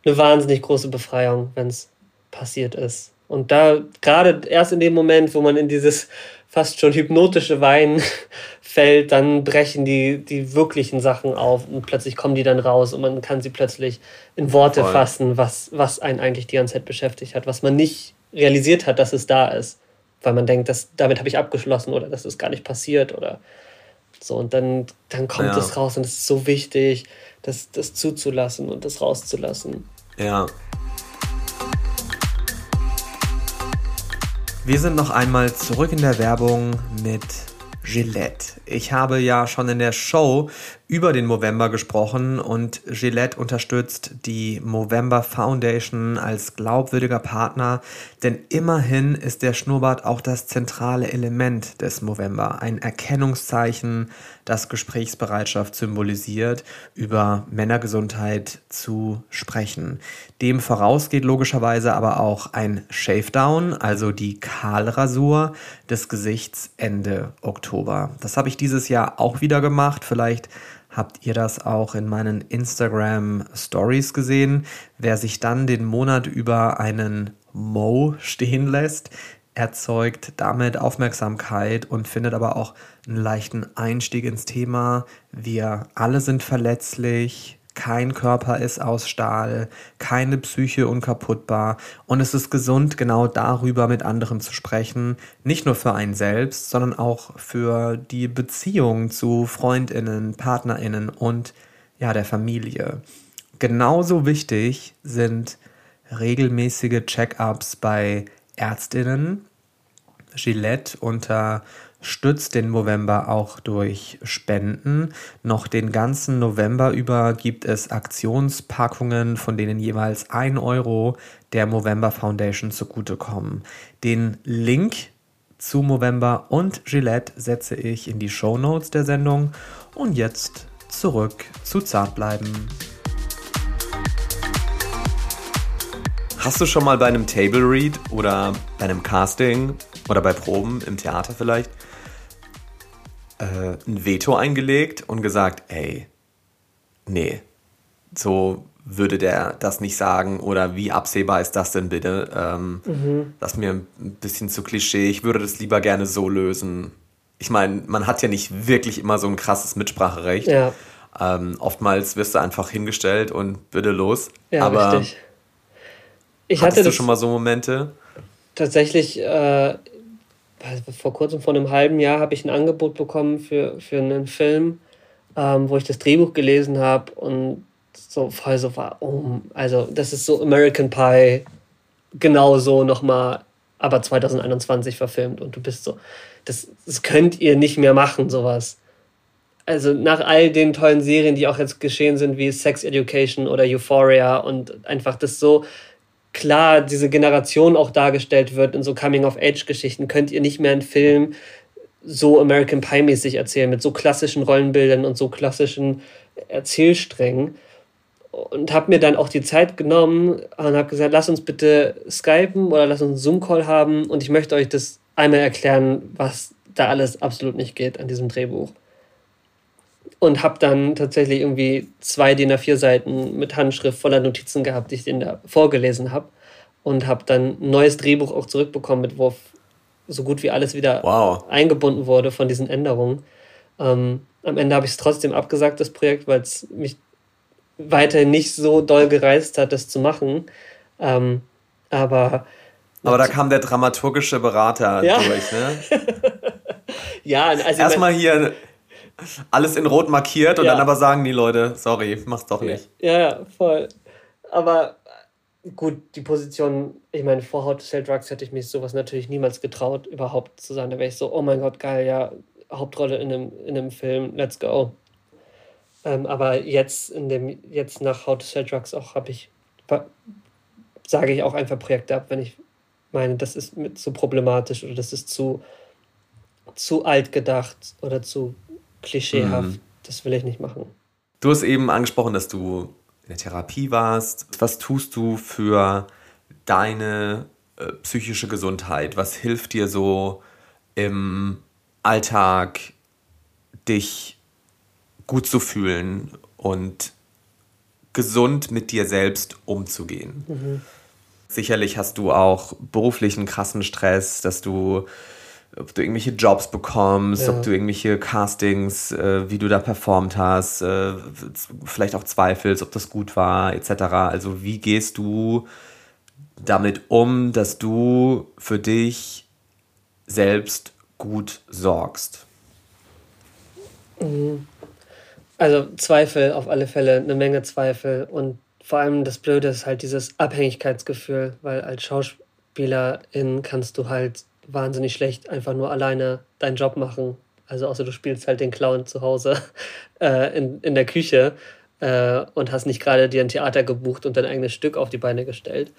eine wahnsinnig große Befreiung, wenn es passiert ist. Und da gerade erst in dem Moment, wo man in dieses fast schon hypnotische Wein fällt, dann brechen die, die wirklichen Sachen auf und plötzlich kommen die dann raus und man kann sie plötzlich in Worte Voll. fassen, was, was einen eigentlich die ganze Zeit beschäftigt hat, was man nicht realisiert hat, dass es da ist. Weil man denkt, dass, damit habe ich abgeschlossen oder das ist gar nicht passiert oder so. Und dann, dann kommt es raus und es ist so wichtig, das, das zuzulassen und das rauszulassen.
Ja,
Wir sind noch einmal zurück in der Werbung mit Gillette. Ich habe ja schon in der Show über den Movember gesprochen und Gillette unterstützt die Movember Foundation als glaubwürdiger Partner, denn immerhin ist der Schnurrbart auch das zentrale Element des Movember, ein Erkennungszeichen, das Gesprächsbereitschaft symbolisiert, über Männergesundheit zu sprechen. Dem vorausgeht logischerweise aber auch ein Shavedown, also die Kahlrasur des Gesichts Ende Oktober. Das habe ich dieses Jahr auch wieder gemacht, vielleicht habt ihr das auch in meinen Instagram Stories gesehen. Wer sich dann den Monat über einen Mo stehen lässt, erzeugt damit Aufmerksamkeit und findet aber auch einen leichten Einstieg ins Thema. Wir alle sind verletzlich, kein Körper ist aus Stahl, keine Psyche unkaputtbar und es ist gesund, genau darüber mit anderen zu sprechen, nicht nur für einen selbst, sondern auch für die Beziehung zu Freundinnen, Partnerinnen und ja, der Familie. Genauso wichtig sind regelmäßige Check-ups bei Ärztinnen. Gillette unter stützt den November auch durch Spenden. Noch den ganzen November über gibt es Aktionspackungen, von denen jeweils ein Euro der Movember Foundation zugutekommen. Den Link zu Movember und Gillette setze ich in die Show Notes der Sendung. Und jetzt zurück zu Zartbleiben.
Hast du schon mal bei einem Table Read oder bei einem Casting oder bei Proben im Theater vielleicht äh, ein Veto eingelegt und gesagt, ey, nee, so würde der das nicht sagen oder wie absehbar ist das denn bitte? Ähm, mhm. Das ist mir ein bisschen zu Klischee. Ich würde das lieber gerne so lösen. Ich meine, man hat ja nicht wirklich immer so ein krasses Mitspracherecht. Ja. Ähm, oftmals wirst du einfach hingestellt und bitte los. Ja, Aber richtig. Ich hattest hatte du schon mal so Momente?
Tatsächlich, äh, vor kurzem, vor einem halben Jahr, habe ich ein Angebot bekommen für, für einen Film, ähm, wo ich das Drehbuch gelesen habe und so voll so war, oh, also das ist so American Pie genau so nochmal, aber 2021 verfilmt und du bist so, das, das könnt ihr nicht mehr machen, sowas. Also nach all den tollen Serien, die auch jetzt geschehen sind, wie Sex Education oder Euphoria und einfach das so klar diese Generation auch dargestellt wird in so Coming-of-Age-Geschichten, könnt ihr nicht mehr einen Film so American Pie-mäßig erzählen, mit so klassischen Rollenbildern und so klassischen Erzählsträngen. Und habe mir dann auch die Zeit genommen und habe gesagt, lass uns bitte skypen oder lass uns einen Zoom-Call haben. Und ich möchte euch das einmal erklären, was da alles absolut nicht geht an diesem Drehbuch und habe dann tatsächlich irgendwie zwei DIN A4 Seiten mit Handschrift voller Notizen gehabt, die ich denen da vorgelesen habe und habe dann ein neues Drehbuch auch zurückbekommen, mit wo so gut wie alles wieder wow. eingebunden wurde von diesen Änderungen. Ähm, am Ende habe ich es trotzdem abgesagt, das Projekt, weil es mich weiterhin nicht so doll gereizt hat, das zu machen. Ähm, aber
aber da kam der dramaturgische Berater ja. durch, ne? ja, also erstmal hier alles in Rot markiert und ja. dann aber sagen die Leute, sorry, mach's doch nicht.
Ja, ja, voll. Aber gut, die Position, ich meine, vor How to Sell Drugs hätte ich mich sowas natürlich niemals getraut, überhaupt zu sagen. Da wäre ich so, oh mein Gott, geil, ja, Hauptrolle in einem, in einem Film, let's go. Ähm, aber jetzt, in dem, jetzt nach How to Sell Drugs auch habe ich, sage ich auch einfach Projekte ab, wenn ich meine, das ist mit zu problematisch oder das ist zu zu alt gedacht oder zu klischeehaft. Mhm. Das will ich nicht machen.
Du hast eben angesprochen, dass du in der Therapie warst. Was tust du für deine äh, psychische Gesundheit? Was hilft dir so im Alltag, dich gut zu fühlen und gesund mit dir selbst umzugehen? Mhm. Sicherlich hast du auch beruflichen krassen Stress, dass du ob du irgendwelche Jobs bekommst, ja. ob du irgendwelche Castings, äh, wie du da performt hast, äh, vielleicht auch zweifelst, ob das gut war, etc. Also wie gehst du damit um, dass du für dich selbst gut sorgst?
Mhm. Also Zweifel auf alle Fälle, eine Menge Zweifel und vor allem das Blöde ist halt dieses Abhängigkeitsgefühl, weil als Schauspielerin kannst du halt wahnsinnig schlecht einfach nur alleine deinen Job machen. Also außer du spielst halt den Clown zu Hause äh, in, in der Küche äh, und hast nicht gerade dir ein Theater gebucht und dein eigenes Stück auf die Beine gestellt.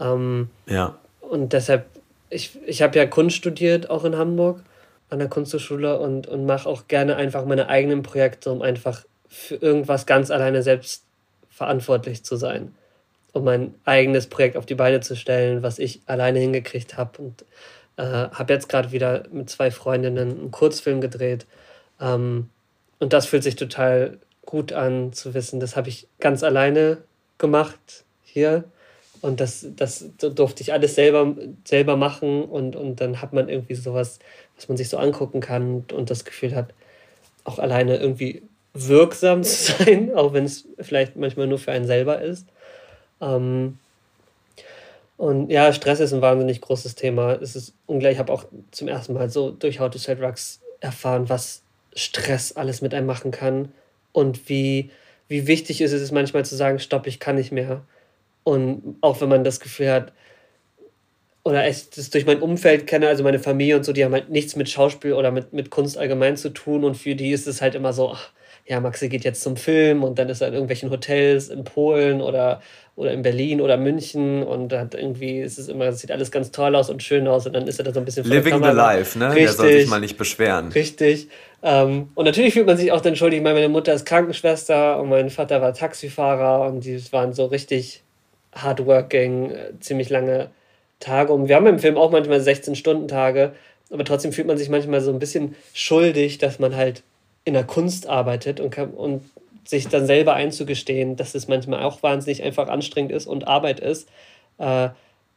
Ähm, ja. Und deshalb, ich, ich habe ja Kunst studiert, auch in Hamburg, an der Kunsthochschule und, und mache auch gerne einfach meine eigenen Projekte, um einfach für irgendwas ganz alleine selbst verantwortlich zu sein. Um mein eigenes Projekt auf die Beine zu stellen, was ich alleine hingekriegt habe. Und äh, habe jetzt gerade wieder mit zwei Freundinnen einen Kurzfilm gedreht. Ähm, und das fühlt sich total gut an zu wissen, das habe ich ganz alleine gemacht hier. Und das, das durfte ich alles selber, selber machen. Und, und dann hat man irgendwie sowas, was man sich so angucken kann und, das Gefühl hat, auch alleine irgendwie wirksam zu sein, auch wenn es vielleicht manchmal nur für einen selber ist. Ähm, und ja, Stress ist ein wahnsinnig großes Thema. Es ist ungleich, ich habe auch zum ersten Mal so durch How to Sell Drugs erfahren, was Stress alles mit einem machen kann und wie, wie wichtig ist es manchmal zu sagen, stopp, ich kann nicht mehr. Und auch wenn man das Gefühl hat, oder ich das durch mein Umfeld kenne, also meine Familie und so, die haben halt nichts mit Schauspiel oder mit, mit Kunst allgemein zu tun und für die ist es halt immer so, ach, ja, Maxi geht jetzt zum Film und dann ist er in irgendwelchen Hotels in Polen oder, oder in Berlin oder München und hat irgendwie, es ist immer, es sieht alles ganz toll aus und schön aus und dann ist er da so ein bisschen Living the life, ne? Richtig, Der soll sich mal nicht beschweren. Richtig. Ähm, und natürlich fühlt man sich auch dann schuldig, meine Mutter ist Krankenschwester und mein Vater war Taxifahrer und die waren so richtig hardworking, äh, ziemlich lange Tage. Und wir haben im Film auch manchmal 16-Stunden-Tage, aber trotzdem fühlt man sich manchmal so ein bisschen schuldig, dass man halt in der Kunst arbeitet und, kann, und sich dann selber einzugestehen, dass es manchmal auch wahnsinnig einfach anstrengend ist und Arbeit ist, äh,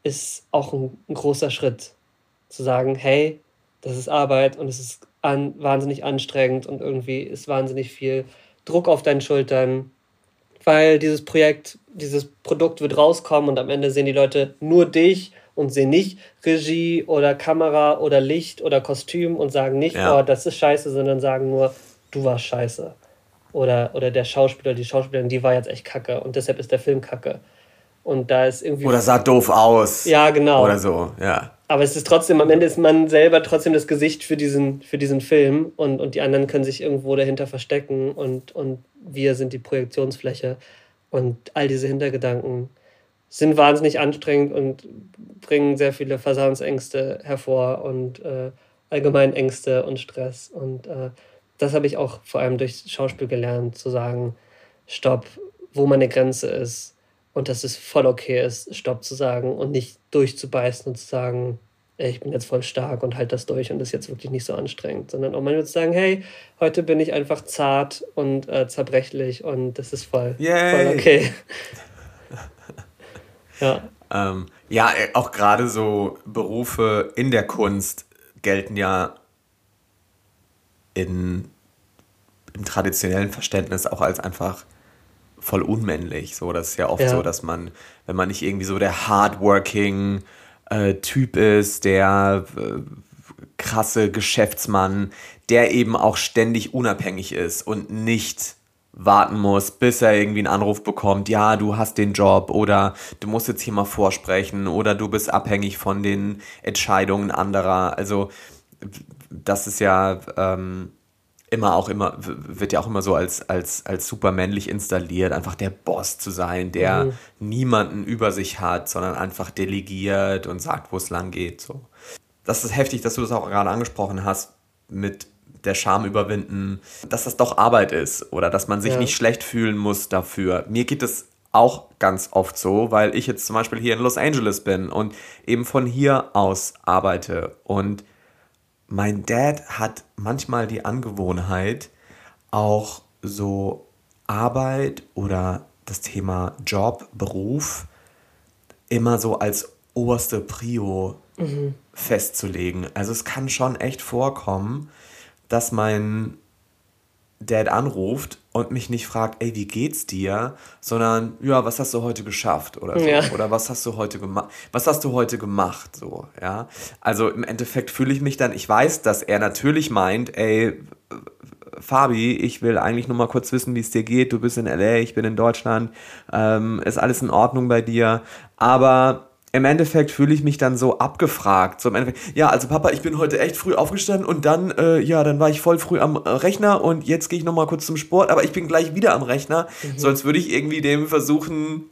ist auch ein, ein, großer Schritt. Zu sagen, hey, das ist Arbeit und es ist an, wahnsinnig anstrengend und irgendwie ist wahnsinnig viel Druck auf deinen Schultern, weil dieses Projekt, dieses Produkt wird rauskommen und am Ende sehen die Leute nur dich und sehen nicht Regie oder Kamera oder Licht oder Kostüm und sagen nicht, ja. oh, das ist scheiße, sondern sagen nur, du warst scheiße. Oder, oder der Schauspieler, die Schauspielerin, die war jetzt echt kacke und deshalb ist der Film kacke. Und da ist irgendwie.
Oder sah doof aus.
Ja, genau.
Oder so, ja.
Aber es ist trotzdem, am Ende ist man selber trotzdem das Gesicht für diesen, für diesen Film und, und die anderen können sich irgendwo dahinter verstecken und, und wir sind die Projektionsfläche. Und all diese Hintergedanken sind wahnsinnig anstrengend und bringen sehr viele Versagensängste hervor und äh, allgemein Ängste und Stress. Und äh, das habe ich auch vor allem durch Schauspiel gelernt, zu sagen, stopp, wo meine Grenze ist und dass es voll okay ist, stopp zu sagen und nicht durchzubeißen und zu sagen, ey, ich bin jetzt voll stark und halt das durch und das ist jetzt wirklich nicht so anstrengend, sondern auch manchmal zu sagen, hey, heute bin ich einfach zart und äh, zerbrechlich und das ist voll, voll okay.
ja. Ähm, ja, auch gerade so Berufe in der Kunst gelten ja in, im traditionellen Verständnis auch als einfach voll unmännlich. So, das ist ja oft ja. so, dass man, wenn man nicht irgendwie so der hardworking äh, Typ ist, der äh, krasse Geschäftsmann, der eben auch ständig unabhängig ist und nicht warten muss, bis er irgendwie einen Anruf bekommt, ja, du hast den Job oder du musst jetzt hier mal vorsprechen oder du bist abhängig von den Entscheidungen anderer. Also das ist ja ähm, immer auch immer, wird ja auch immer so als, als, als super männlich installiert, einfach der Boss zu sein, der mhm. niemanden über sich hat, sondern einfach delegiert und sagt, wo es lang geht. So. Das ist heftig, dass du das auch gerade angesprochen hast. mit der Scham überwinden, dass das doch Arbeit ist oder dass man sich
Ja.
nicht schlecht fühlen muss dafür. Mir geht es auch ganz oft so, weil ich jetzt zum Beispiel hier in Los Angeles bin und eben von hier aus arbeite. Und mein Dad hat manchmal die Angewohnheit, auch so Arbeit oder das Thema Job, Beruf immer so als oberste Prio festzulegen. Also es kann schon echt vorkommen, dass mein Dad anruft und mich nicht fragt, ey, wie geht's dir, sondern ja, was hast du heute geschafft oder so
Ja.
oder was hast du heute gemacht? Was hast du heute gemacht so, ja? Also im Endeffekt fühle ich mich dann, ich weiß, dass er natürlich meint, ey, Fabi, ich will eigentlich nur mal kurz wissen, wie es dir geht. Du bist in LA, ich bin in Deutschland. Ähm, ist alles in Ordnung bei dir? Aber im Endeffekt fühle ich mich dann so abgefragt. So im Endeffekt, ja, also Papa, ich bin heute echt früh aufgestanden und dann, äh, ja, dann war ich voll früh am äh, Rechner und jetzt gehe ich noch mal kurz zum Sport, aber ich bin gleich wieder am Rechner. So als würde ich irgendwie dem versuchen,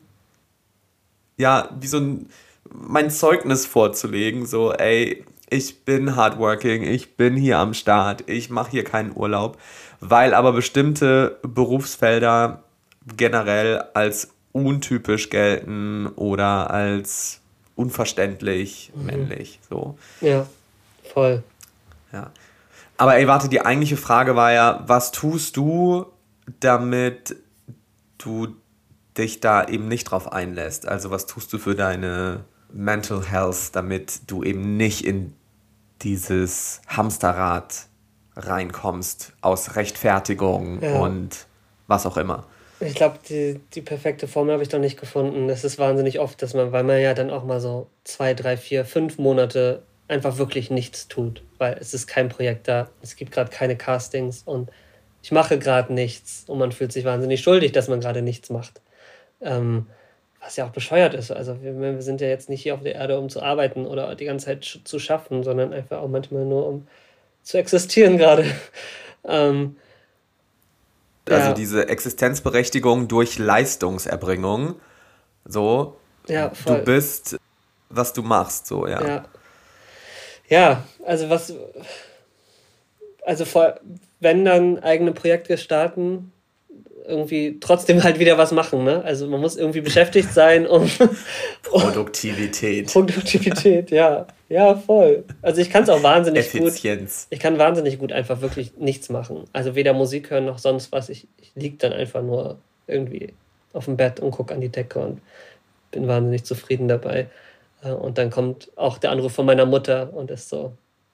ja, wie so ein, mein Zeugnis vorzulegen, so, ey, ich bin hardworking, ich bin hier am Start, ich mache hier keinen Urlaub, weil aber bestimmte Berufsfelder generell als untypisch gelten oder als unverständlich männlich, so.
Ja, voll.
Ja. Aber ey, warte, die eigentliche Frage war ja, was tust du, damit du dich da eben nicht drauf einlässt? Also was tust du für deine Mental Health, damit du eben nicht in dieses Hamsterrad reinkommst aus Rechtfertigung
Ja.
und was auch immer?
Ich glaube, die, die perfekte Formel habe ich noch nicht gefunden. Es ist wahnsinnig oft, dass man, weil man ja dann auch mal so zwei, drei, vier, fünf Monate einfach wirklich nichts tut, weil es ist kein Projekt da, es gibt gerade keine Castings und ich mache gerade nichts und man fühlt sich wahnsinnig schuldig, dass man gerade nichts macht. Ähm, was ja auch bescheuert ist. Also wir, wir sind ja jetzt nicht hier auf der Erde, um zu arbeiten oder die ganze Zeit zu schaffen, sondern einfach auch manchmal nur um zu existieren gerade. Ähm,
Also
Ja.
diese Existenzberechtigung durch Leistungserbringung, so,
ja,
du
voll.
bist, was du machst, so, ja.
Ja. Ja, also was. Also vor, wenn dann eigene Projekte starten, irgendwie trotzdem halt wieder was machen, ne? Also man muss irgendwie beschäftigt sein, um
Produktivität,
Produktivität, ja. Ja, voll. Also ich kann es auch wahnsinnig gut.
Effizienz.
Ich kann wahnsinnig gut einfach wirklich nichts machen. Also weder Musik hören noch sonst was. Ich, ich liege dann einfach nur irgendwie auf dem Bett und gucke an die Decke und bin wahnsinnig zufrieden dabei. Äh, Und dann kommt auch der Anruf von meiner Mutter und ist so,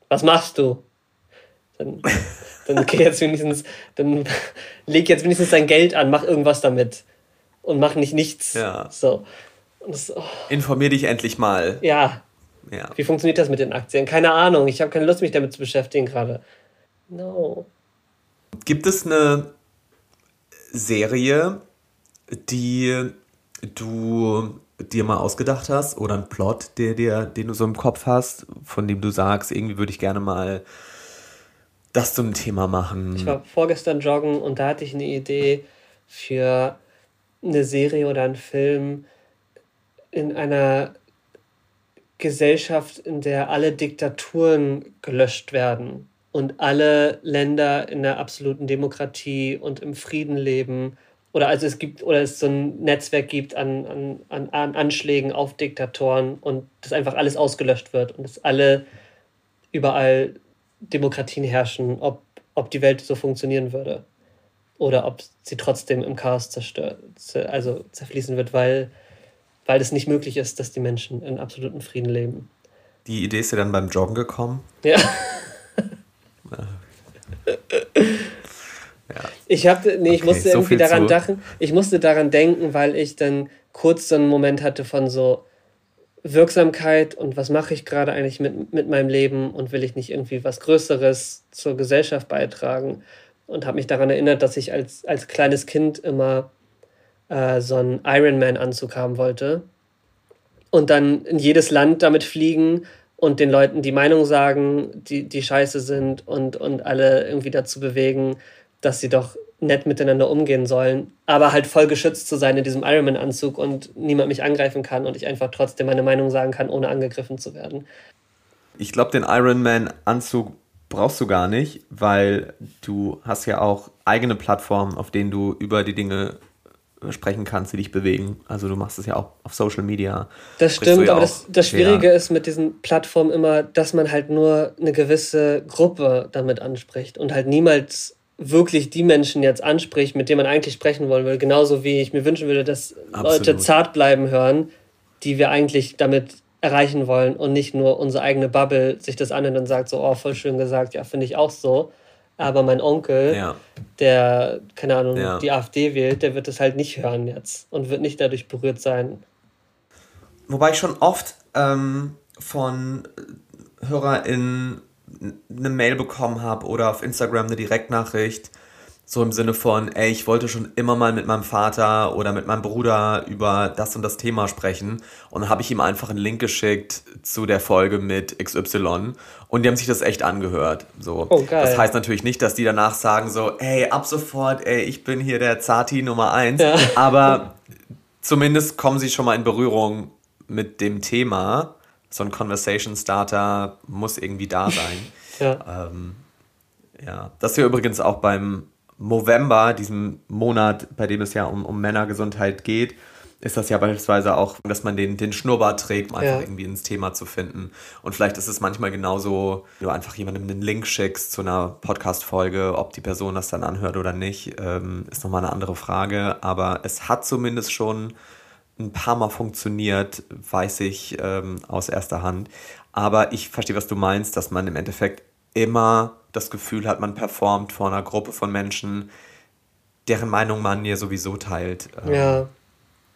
was machst du? Dann, dann geh jetzt wenigstens, dann leg jetzt wenigstens dein Geld an, mach irgendwas damit. Und mach nicht nichts.
Ja.
So. Das, oh,
Informier dich endlich mal.
ja,
Ja.
wie funktioniert das mit den Aktien? Keine Ahnung. Ich habe keine Lust, mich damit zu beschäftigen gerade. No.
Gibt es eine Serie, die du dir mal ausgedacht hast oder einen Plot, der dir, den du so im Kopf hast, von dem du sagst, irgendwie würde ich gerne mal das zu einem Thema machen?
Ich war vorgestern joggen und da hatte ich eine Idee für eine Serie oder einen Film in einer Gesellschaft, in der alle Diktaturen gelöscht werden und alle Länder in der absoluten Demokratie und im Frieden leben. Oder also es gibt, oder es so ein Netzwerk gibt an, an, an, an Anschlägen auf Diktatoren und das einfach alles ausgelöscht wird und dass alle überall Demokratien herrschen, ob, ob die Welt so funktionieren würde. Oder ob sie trotzdem im Chaos zerstört, zer- also zerfließen wird, weil, weil es nicht möglich ist, dass die Menschen in absolutem Frieden leben.
Die Idee ist dir dann beim Joggen gekommen?
Ja. Ich habe, nee, ich
Okay,
musste
so
irgendwie daran
zu-
dachen, ich musste daran denken, weil ich dann kurz so einen Moment hatte von so Wirksamkeit und was mache ich gerade eigentlich mit, mit meinem Leben und will ich nicht irgendwie was Größeres zur Gesellschaft beitragen? Und habe mich daran erinnert, dass ich als, als kleines Kind immer äh, so einen Ironman-Anzug haben wollte und dann in jedes Land damit fliegen und den Leuten die Meinung sagen, die, die scheiße sind und, und alle irgendwie dazu bewegen, dass sie doch nett miteinander umgehen sollen, aber halt voll geschützt zu sein in diesem Ironman-Anzug und niemand mich angreifen kann und ich einfach trotzdem meine Meinung sagen kann, ohne angegriffen zu werden.
Ich glaube, den Iron Man-Anzug brauchst du gar nicht, weil du hast ja auch eigene Plattformen, auf denen du über die Dinge sprechen kannst, die dich bewegen. Also du machst es ja auch auf Social Media.
Das stimmt, ja aber das, das Schwierige ja. ist mit diesen Plattformen immer, dass man halt nur eine gewisse Gruppe damit anspricht und halt niemals wirklich die Menschen jetzt anspricht, mit denen man eigentlich sprechen wollen will. Genauso wie ich mir wünschen würde, dass Absolut. Leute zart bleiben hören, die wir eigentlich damit erreichen wollen und nicht nur unsere eigene Bubble sich das anhört und sagt so, oh, voll schön gesagt, ja, finde ich auch so. Aber mein Onkel, ja. der, keine Ahnung, ja. die AfD wählt, der wird das halt nicht hören jetzt und wird nicht dadurch berührt sein.
Wobei ich schon oft ähm, von HörerInnen eine Mail bekommen habe oder auf Instagram eine Direktnachricht, so im Sinne von, ey, ich wollte schon immer mal mit meinem Vater oder mit meinem Bruder über das und das Thema sprechen. Und dann habe ich ihm einfach einen Link geschickt zu der Folge mit XY. Und die haben sich das echt angehört. So. Oh. Das heißt natürlich nicht, dass die danach sagen so, ey, ab sofort, ey, ich bin hier der Zati Nummer eins. Ja. Aber zumindest kommen sie schon mal in Berührung mit dem Thema. So ein Conversation Starter muss irgendwie da sein. ja. Ähm, ja, das wir übrigens auch beim November, diesem Monat, bei dem es ja um, um Männergesundheit geht, ist das ja beispielsweise auch, dass man den, den Schnurrbart trägt, um einfach ja. irgendwie ins Thema zu finden. Und vielleicht ist es manchmal genauso, wenn du einfach jemandem einen Link schickst zu einer Podcast-Folge, ob die Person das dann anhört oder nicht, ähm, ist nochmal eine andere Frage. Aber es hat zumindest schon ein paar Mal funktioniert, weiß ich ähm, aus erster Hand. Aber ich verstehe, was du meinst, dass man im Endeffekt immer das Gefühl hat, man performt vor einer Gruppe von Menschen, deren Meinung man ja sowieso teilt. Ähm, ja.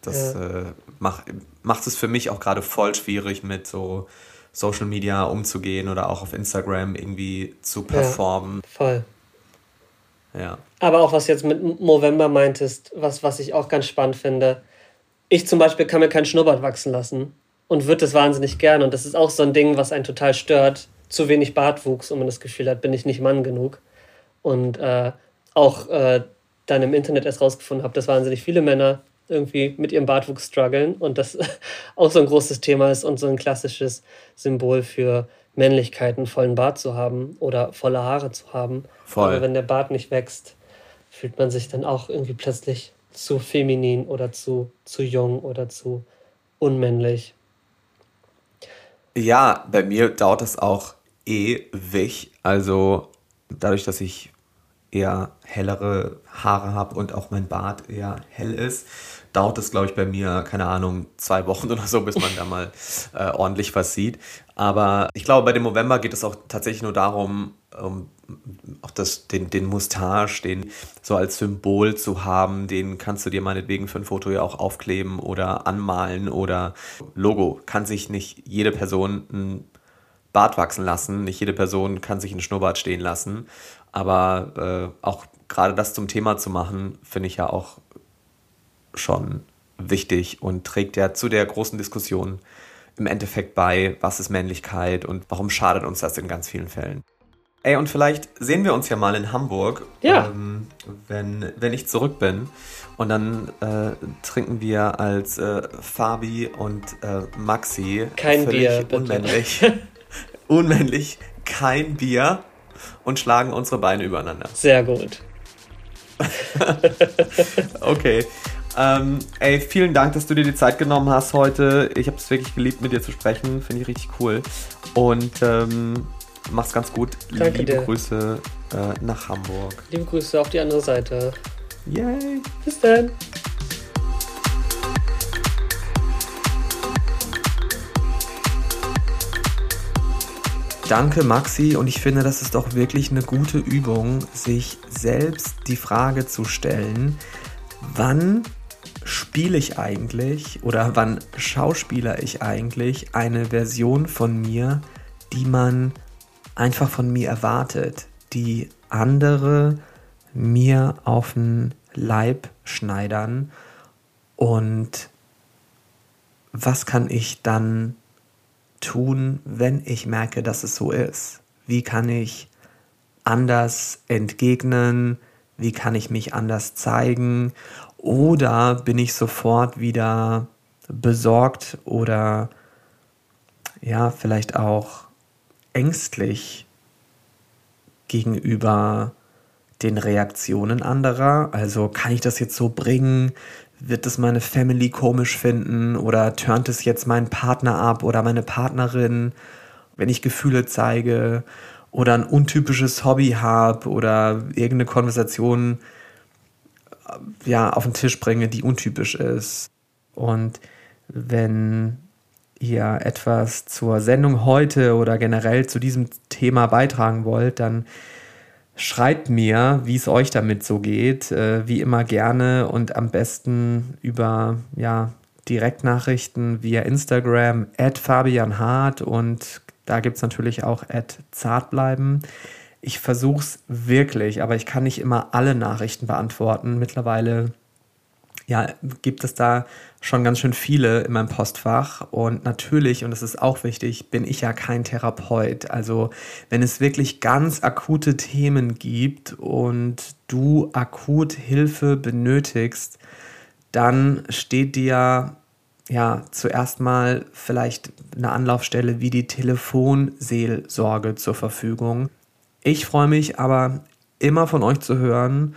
Das ja. Äh, macht, macht es für mich auch gerade voll schwierig, mit so Social Media umzugehen oder auch auf Instagram irgendwie zu performen. Ja, voll.
Ja. Aber auch was jetzt mit November meintest, was, was ich auch ganz spannend finde. Ich zum Beispiel kann mir keinen Schnurrbart wachsen lassen und würde das wahnsinnig gerne. Und das ist auch so ein Ding, was einen total stört, zu wenig Bartwuchs und man das Gefühl hat, bin ich nicht Mann genug. Und äh, auch äh, dann im Internet erst rausgefunden habe, dass wahnsinnig viele Männer irgendwie mit ihrem Bartwuchs strugglen und das auch so ein großes Thema ist und so ein klassisches Symbol für Männlichkeit, einen vollen Bart zu haben oder volle Haare zu haben. Voll. Aber wenn der Bart nicht wächst, fühlt man sich dann auch irgendwie plötzlich zu feminin oder zu, zu jung oder zu unmännlich.
Ja, bei mir dauert das auch ewig. Also dadurch, dass ich eher hellere Haare habe und auch mein Bart eher hell ist, dauert es, glaube ich, bei mir, keine Ahnung, zwei Wochen oder so, bis man da mal äh, ordentlich was sieht. Aber ich glaube, bei dem November geht es auch tatsächlich nur darum, um, auch das, den, den Mustache, den so als Symbol zu haben, den kannst du dir meinetwegen für ein Foto ja auch aufkleben oder anmalen oder Logo. Kann sich nicht jede Person ein Bart wachsen lassen. Nicht jede Person kann sich einen Schnurrbart stehen lassen. Aber äh, auch gerade das zum Thema zu machen, finde ich ja auch schon wichtig und trägt ja zu der großen Diskussion im Endeffekt bei, was ist Männlichkeit und warum schadet uns das in ganz vielen Fällen. Ey, und vielleicht sehen wir uns ja mal in Hamburg, ja. ähm, wenn, wenn ich zurück bin. Und dann äh, trinken wir als äh, Fabi und äh, Maxi Kein Bier, bitte. unmännlich unmännlich kein Bier und schlagen unsere Beine übereinander.
Sehr gut.
okay. Ähm, ey, vielen Dank, dass du dir die Zeit genommen hast heute. Ich habe es wirklich geliebt, mit dir zu sprechen. Finde ich richtig cool. Und ähm, mach's ganz gut. Danke Liebe dir. Grüße äh, nach Hamburg.
Liebe Grüße auf die andere Seite. Yay. Bis dann.
Danke, Maxi. Und ich finde, das ist doch wirklich eine gute Übung, sich selbst die Frage zu stellen, wann spiele ich eigentlich oder wann schauspieler ich eigentlich eine Version von mir, die man einfach von mir erwartet, die andere mir auf den Leib schneidern und was kann ich dann tun, wenn ich merke, dass es so ist? Wie kann ich anders entgegnen? Wie kann ich mich anders zeigen? Oder bin ich sofort wieder besorgt oder ja, vielleicht auch ängstlich,
gegenüber den Reaktionen anderer. Also kann ich das jetzt so bringen? Wird es meine Family komisch finden? Oder turnt es jetzt meinen Partner ab oder meine Partnerin, wenn ich Gefühle zeige? Oder ein untypisches Hobby habe oder irgendeine Konversation äh, ja, auf den Tisch bringe, die untypisch ist. Und wenn ihr etwas zur Sendung heute oder generell zu diesem Thema beitragen wollt, dann schreibt mir, wie es euch damit so geht. Äh, wie immer gerne und am besten über ja, Direktnachrichten via Instagram at Fabian Hart und da gibt es natürlich auch at Zartbleiben. Ich versuche es wirklich, aber ich kann nicht immer alle Nachrichten beantworten. Mittlerweile ja, gibt es da schon ganz schön viele in meinem Postfach. Und natürlich, und das ist auch wichtig, bin ich ja kein Therapeut. Also wenn es wirklich ganz akute Themen gibt und du akut Hilfe benötigst, dann steht dir ja zuerst mal vielleicht eine Anlaufstelle wie die Telefonseelsorge zur Verfügung. Ich freue mich aber immer von euch zu hören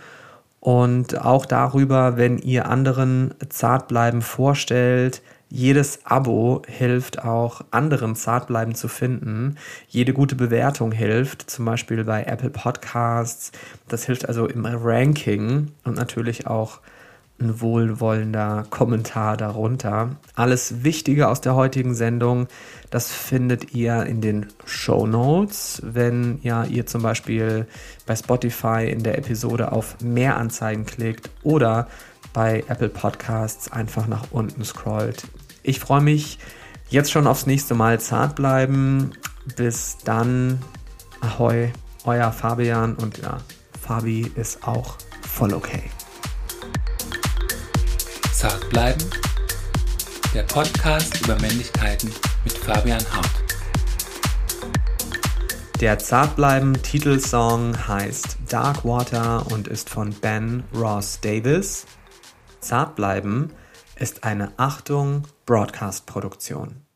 und auch darüber, wenn ihr anderen Zartbleiben vorstellt. Jedes Abo hilft auch anderen Zartbleiben zu finden. Jede gute Bewertung hilft, zum Beispiel bei Apple Podcasts. Das hilft also im Ranking und natürlich auch ein wohlwollender Kommentar darunter. Alles Wichtige aus der heutigen Sendung, das findet ihr in den Show Notes. Wenn ja, ihr zum Beispiel bei Spotify in der Episode auf Mehr Anzeigen klickt oder bei Apple Podcasts einfach nach unten scrollt. Ich freue mich jetzt schon aufs nächste Mal zart bleiben. Bis dann. Ahoi, euer Fabian und ja, Fabi ist auch voll okay.
Zart bleiben. Der Podcast über Männlichkeiten mit Fabian Hart.
Der Zartbleiben Titelsong heißt Dark Water und ist von Ben Ross Davis. Zartbleiben ist eine Achtung Broadcast Produktion.